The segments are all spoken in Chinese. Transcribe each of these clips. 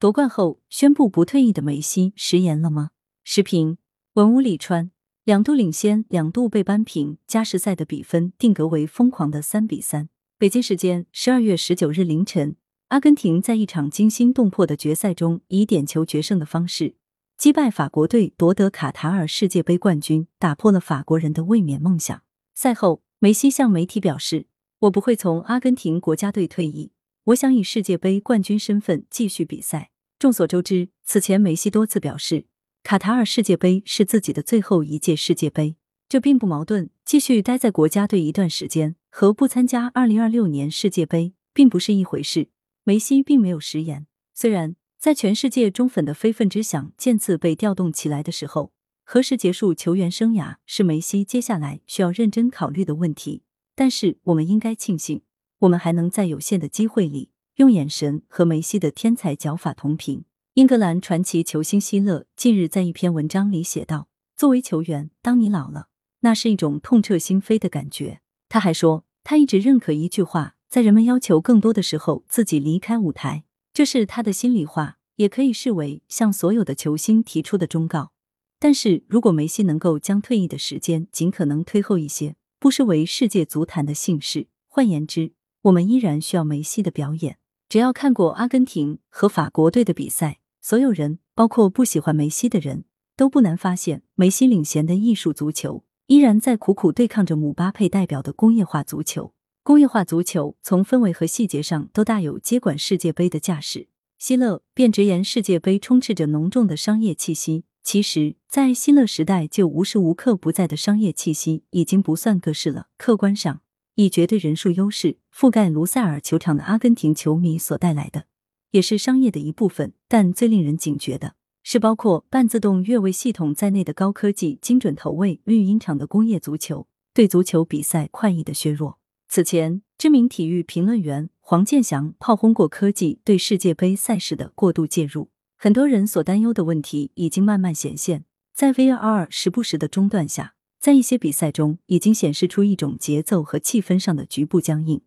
夺冠后宣布不退役的梅西食言了吗？时评：文武李川两度领先，两度被扳平，加时赛的比分定格为疯狂的三比三。北京时间十二月十九日凌晨，阿根廷在一场惊心动魄的决赛中，以点球决胜的方式击败法国队，夺得卡塔尔世界杯冠军，打破了法国人的卫冕梦想。赛后，梅西向媒体表示：“我不会从阿根廷国家队退役。”我想以世界杯冠军身份继续比赛。众所周知，此前梅西多次表示，卡塔尔世界杯是自己的最后一届世界杯，这并不矛盾。继续待在国家队一段时间和不参加二零二六年世界杯并不是一回事。梅西并没有食言。虽然在全世界中粉的非分之想渐次被调动起来的时候，何时结束球员生涯是梅西接下来需要认真考虑的问题，但是我们应该庆幸。我们还能在有限的机会里，用眼神和梅西的天才脚法同频。英格兰传奇球星希勒近日在一篇文章里写道：“作为球员，当你老了，那是一种痛彻心扉的感觉。”他还说，他一直认可一句话：在人们要求更多的时候，自己离开舞台。这是他的心里话，也可以视为向所有的球星提出的忠告。但是如果梅西能够将退役的时间尽可能推后一些，不失为世界足坛的幸事。换言之，我们依然需要梅西的表演。只要看过阿根廷和法国队的比赛，所有人，包括不喜欢梅西的人，都不难发现，梅西领衔的艺术足球依然在苦苦对抗着姆巴佩代表的工业化足球。工业化足球从氛围和细节上都大有接管世界杯的架势。希勒便直言，世界杯充斥着浓重的商业气息。其实，在希勒时代就无时无刻不在的商业气息已经不算个事了。客观上。以绝对人数优势覆盖卢塞尔球场的阿根廷球迷所带来的，也是商业的一部分。但最令人警觉的是，包括半自动越位系统在内的高科技精准投喂绿茵场的工业足球，对足球比赛快意的削弱。此前，知名体育评论员黄健翔炮轰过科技对世界杯赛事的过度介入。很多人所担忧的问题已经慢慢显现，在 VAR 时不时的中断下。在一些比赛中，已经显示出一种节奏和气氛上的局部僵硬。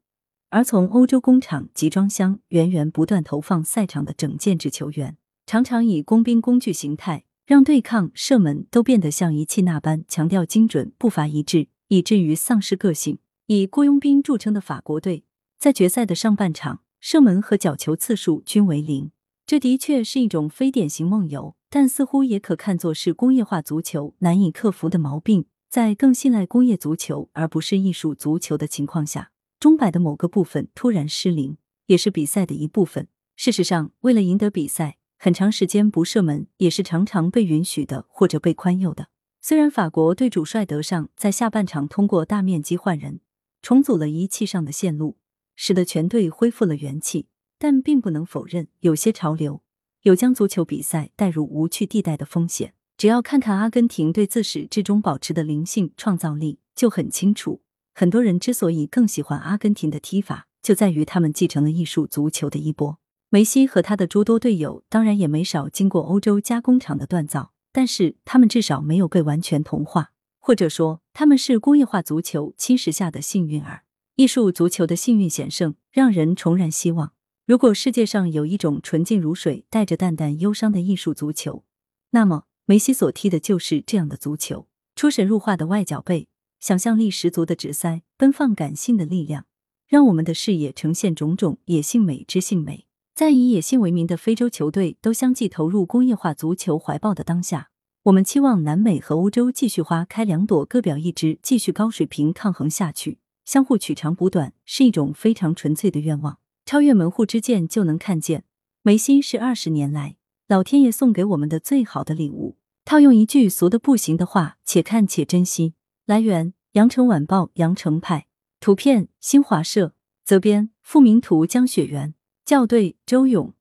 而从欧洲工厂集装箱源源不断投放赛场的整建制球员，常常以工兵工具形态，让对抗、射门都变得像仪器那般强调精准、步伐一致，以至于丧失个性。以雇佣兵著称的法国队，在决赛的上半场，射门和角球次数均为零。这的确是一种非典型梦游，但似乎也可看作是工业化足球难以克服的毛病。在更信赖工业足球而不是艺术足球的情况下，钟摆的某个部分突然失灵，也是比赛的一部分。事实上，为了赢得比赛，很长时间不射门也是常常被允许的或者被宽宥的。虽然法国队主帅德尚在下半场通过大面积换人重组了仪器上的线路，使得全队恢复了元气，但并不能否认有些潮流有将足球比赛带入无趣地带的风险。只要看看阿根廷队自始至终保持的灵性创造力，就很清楚。很多人之所以更喜欢阿根廷的踢法，就在于他们继承了艺术足球的衣钵。梅西和他的诸多队友当然也没少经过欧洲加工厂的锻造，但是他们至少没有被完全同化，或者说他们是工业化足球侵蚀下的幸运儿。艺术足球的幸运险胜，让人重燃希望。如果世界上有一种纯净如水、带着淡淡忧伤的艺术足球，那么。梅西所踢的就是这样的足球，出神入化的外脚背，想象力十足的直塞，奔放感性的力量，让我们的视野呈现种种野性美之性美。在以野性为名的非洲球队都相继投入工业化足球怀抱的当下，我们期望南美和欧洲继续花开两朵，各表一枝，继续高水平抗衡下去，相互取长补短，是一种非常纯粹的愿望。超越门户之见，就能看见梅西是二十年来老天爷送给我们的最好的礼物。套用一句俗的不行的话，且看且珍惜。来源：羊城晚报羊城派，图片：新华社，责编：付明图，江雪源，校对：周勇。